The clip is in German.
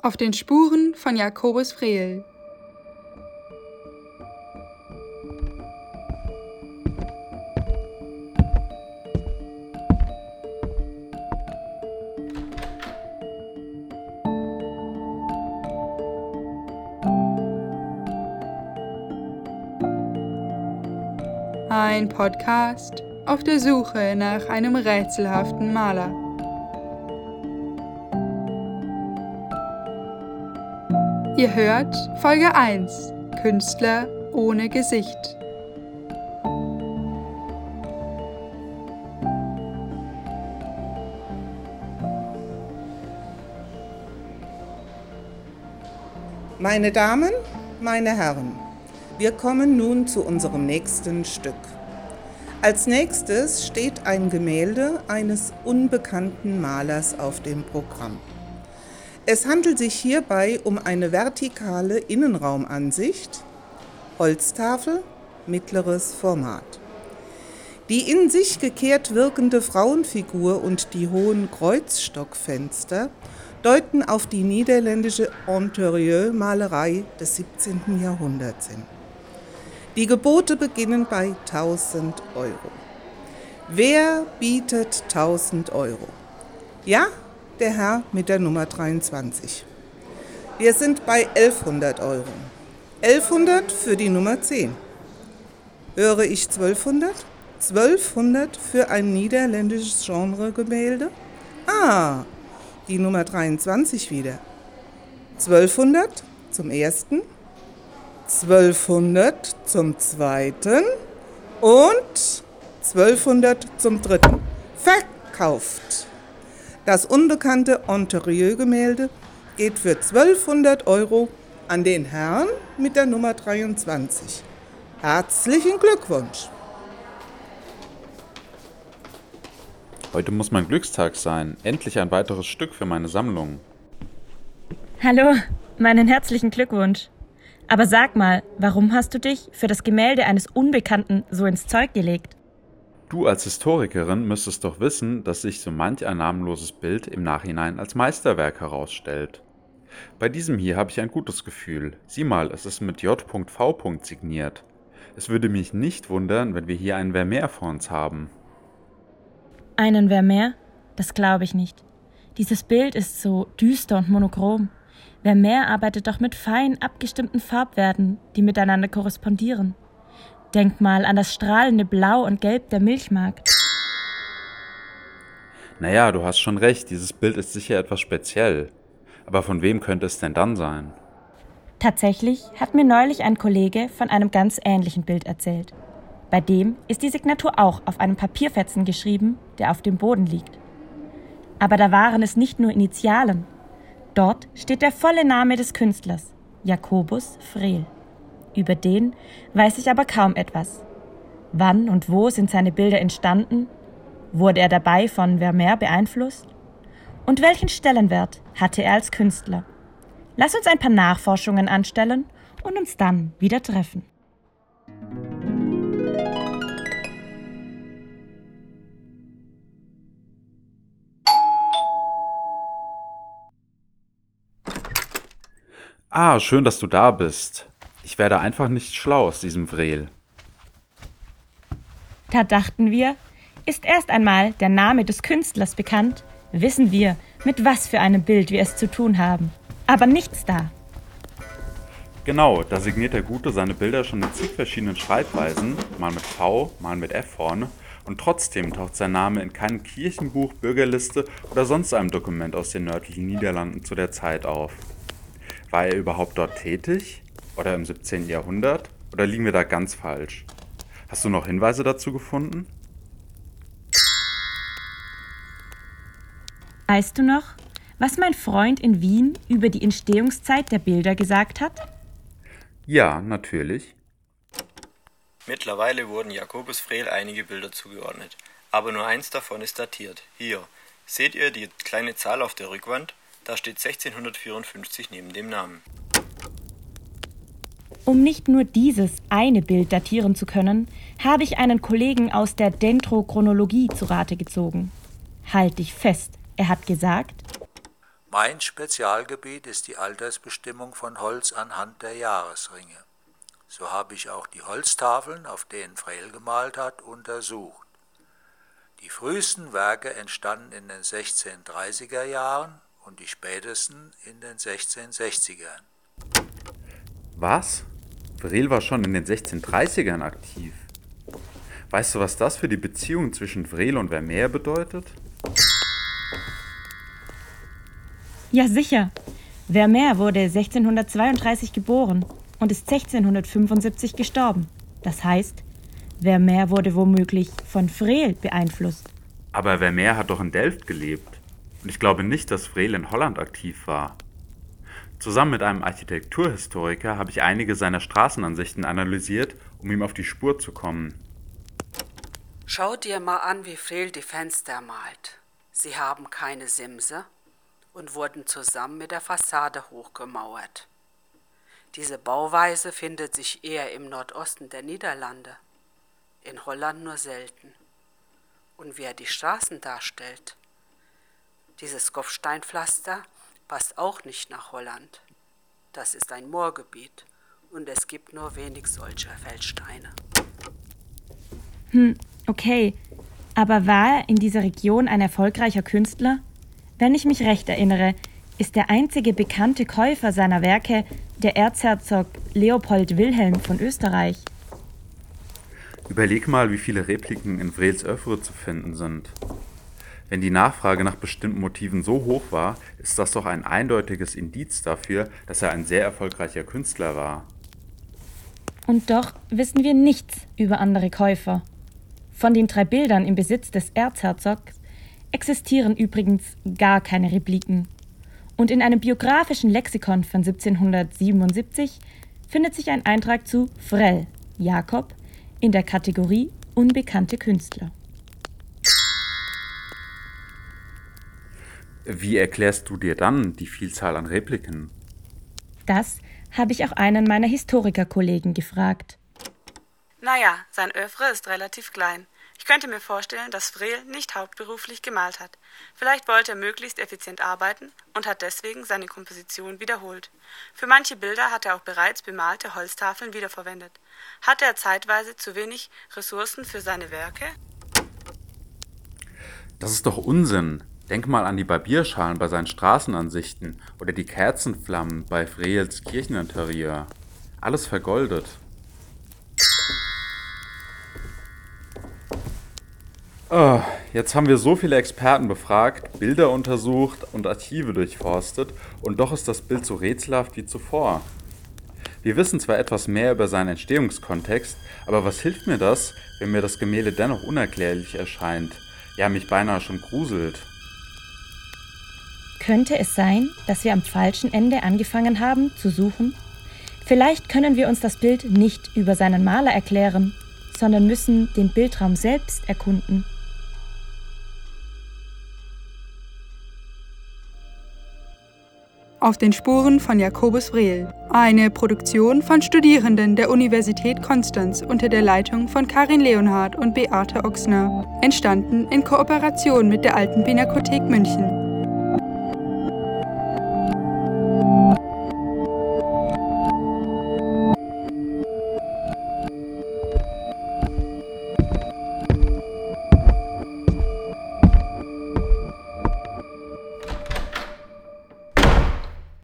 Auf den Spuren von Jakobus Frehl. Ein Podcast auf der Suche nach einem rätselhaften Maler. Ihr hört Folge 1 Künstler ohne Gesicht. Meine Damen, meine Herren, wir kommen nun zu unserem nächsten Stück. Als nächstes steht ein Gemälde eines unbekannten Malers auf dem Programm. Es handelt sich hierbei um eine vertikale Innenraumansicht, Holztafel, mittleres Format. Die in sich gekehrt wirkende Frauenfigur und die hohen Kreuzstockfenster deuten auf die niederländische Interieur-Malerei des 17. Jahrhunderts hin. Die Gebote beginnen bei 1000 Euro. Wer bietet 1000 Euro? Ja, der Herr mit der Nummer 23. Wir sind bei 1100 Euro. 1100 für die Nummer 10. Höre ich 1200? 1200 für ein niederländisches Genregemälde? Ah, die Nummer 23 wieder. 1200 zum ersten, 1200 zum zweiten und 1200 zum dritten. Verkauft. Das unbekannte Interieur-Gemälde geht für 1200 Euro an den Herrn mit der Nummer 23. Herzlichen Glückwunsch! Heute muss mein Glückstag sein. Endlich ein weiteres Stück für meine Sammlung. Hallo, meinen herzlichen Glückwunsch. Aber sag mal, warum hast du dich für das Gemälde eines Unbekannten so ins Zeug gelegt? Du als Historikerin müsstest doch wissen, dass sich so manch ein namenloses Bild im Nachhinein als Meisterwerk herausstellt. Bei diesem hier habe ich ein gutes Gefühl. Sieh mal, es ist mit J.V. signiert. Es würde mich nicht wundern, wenn wir hier einen Vermeer vor uns haben. Einen Vermeer? Das glaube ich nicht. Dieses Bild ist so düster und monochrom. Vermeer arbeitet doch mit fein abgestimmten Farbwerten, die miteinander korrespondieren. Denk mal an das strahlende Blau und Gelb der Milchmarkt. Naja, du hast schon recht, dieses Bild ist sicher etwas speziell. Aber von wem könnte es denn dann sein? Tatsächlich hat mir neulich ein Kollege von einem ganz ähnlichen Bild erzählt. Bei dem ist die Signatur auch auf einem Papierfetzen geschrieben, der auf dem Boden liegt. Aber da waren es nicht nur Initialen. Dort steht der volle Name des Künstlers, Jakobus Frehl. Über den weiß ich aber kaum etwas. Wann und wo sind seine Bilder entstanden? Wurde er dabei von Vermeer beeinflusst? Und welchen Stellenwert hatte er als Künstler? Lass uns ein paar Nachforschungen anstellen und uns dann wieder treffen. Ah, schön, dass du da bist. Ich werde einfach nicht schlau aus diesem Vrel. Da dachten wir, ist erst einmal der Name des Künstlers bekannt, wissen wir, mit was für einem Bild wir es zu tun haben. Aber nichts da. Genau, da signiert der Gute seine Bilder schon in zig verschiedenen Schreibweisen, mal mit V, mal mit F vorne, und trotzdem taucht sein Name in keinem Kirchenbuch, Bürgerliste oder sonst einem Dokument aus den nördlichen Niederlanden zu der Zeit auf. War er überhaupt dort tätig? Oder im 17. Jahrhundert? Oder liegen wir da ganz falsch? Hast du noch Hinweise dazu gefunden? Weißt du noch, was mein Freund in Wien über die Entstehungszeit der Bilder gesagt hat? Ja, natürlich. Mittlerweile wurden Jakobus Frehl einige Bilder zugeordnet, aber nur eins davon ist datiert. Hier, seht ihr die kleine Zahl auf der Rückwand? Da steht 1654 neben dem Namen. Um nicht nur dieses eine Bild datieren zu können, habe ich einen Kollegen aus der Dendrochronologie zu Rate gezogen. Halt dich fest, er hat gesagt, Mein Spezialgebiet ist die Altersbestimmung von Holz anhand der Jahresringe. So habe ich auch die Holztafeln, auf denen Vrel gemalt hat, untersucht. Die frühesten Werke entstanden in den 1630er Jahren und die spätesten in den 1660ern. Was? Vrel war schon in den 1630ern aktiv. Weißt du, was das für die Beziehung zwischen Vrel und Vermeer bedeutet? Ja, sicher. Vermeer wurde 1632 geboren und ist 1675 gestorben. Das heißt, Vermeer wurde womöglich von Vrel beeinflusst. Aber Vermeer hat doch in Delft gelebt. Und ich glaube nicht, dass Vrel in Holland aktiv war. Zusammen mit einem Architekturhistoriker habe ich einige seiner Straßenansichten analysiert, um ihm auf die Spur zu kommen. Schau dir mal an, wie Vrel die Fenster malt. Sie haben keine Simse und wurden zusammen mit der Fassade hochgemauert. Diese Bauweise findet sich eher im Nordosten der Niederlande, in Holland nur selten. Und wie er die Straßen darstellt. Dieses Kopfsteinpflaster passt auch nicht nach Holland. Das ist ein Moorgebiet und es gibt nur wenig solcher Feldsteine. Hm, Okay, aber war er in dieser Region ein erfolgreicher Künstler? Wenn ich mich recht erinnere, ist der einzige bekannte Käufer seiner Werke der Erzherzog Leopold Wilhelm von Österreich. Überleg mal, wie viele Repliken in Vrels Öffre zu finden sind. Wenn die Nachfrage nach bestimmten Motiven so hoch war, ist das doch ein eindeutiges Indiz dafür, dass er ein sehr erfolgreicher Künstler war. Und doch wissen wir nichts über andere Käufer. Von den drei Bildern im Besitz des Erzherzogs existieren übrigens gar keine Repliken. Und in einem biografischen Lexikon von 1777 findet sich ein Eintrag zu Frell, Jakob, in der Kategorie Unbekannte Künstler. Wie erklärst du dir dann die Vielzahl an Repliken? Das habe ich auch einen meiner Historikerkollegen gefragt. Naja, sein Övre ist relativ klein. Ich könnte mir vorstellen, dass Vrel nicht hauptberuflich gemalt hat. Vielleicht wollte er möglichst effizient arbeiten und hat deswegen seine Komposition wiederholt. Für manche Bilder hat er auch bereits bemalte Holztafeln wiederverwendet. Hatte er zeitweise zu wenig Ressourcen für seine Werke? Das ist doch Unsinn. Denk mal an die Barbierschalen bei seinen Straßenansichten oder die Kerzenflammen bei Vrels Kircheninterieur. Alles vergoldet. Oh, jetzt haben wir so viele Experten befragt, Bilder untersucht und Archive durchforstet und doch ist das Bild so rätselhaft wie zuvor. Wir wissen zwar etwas mehr über seinen Entstehungskontext, aber was hilft mir das, wenn mir das Gemälde dennoch unerklärlich erscheint, ja mich beinahe schon gruselt? Könnte es sein, dass wir am falschen Ende angefangen haben zu suchen? Vielleicht können wir uns das Bild nicht über seinen Maler erklären, sondern müssen den Bildraum selbst erkunden. Auf den Spuren von Jakobus Vrehl. Eine Produktion von Studierenden der Universität Konstanz unter der Leitung von Karin Leonhardt und Beate Ochsner. Entstanden in Kooperation mit der Alten Pinakothek München.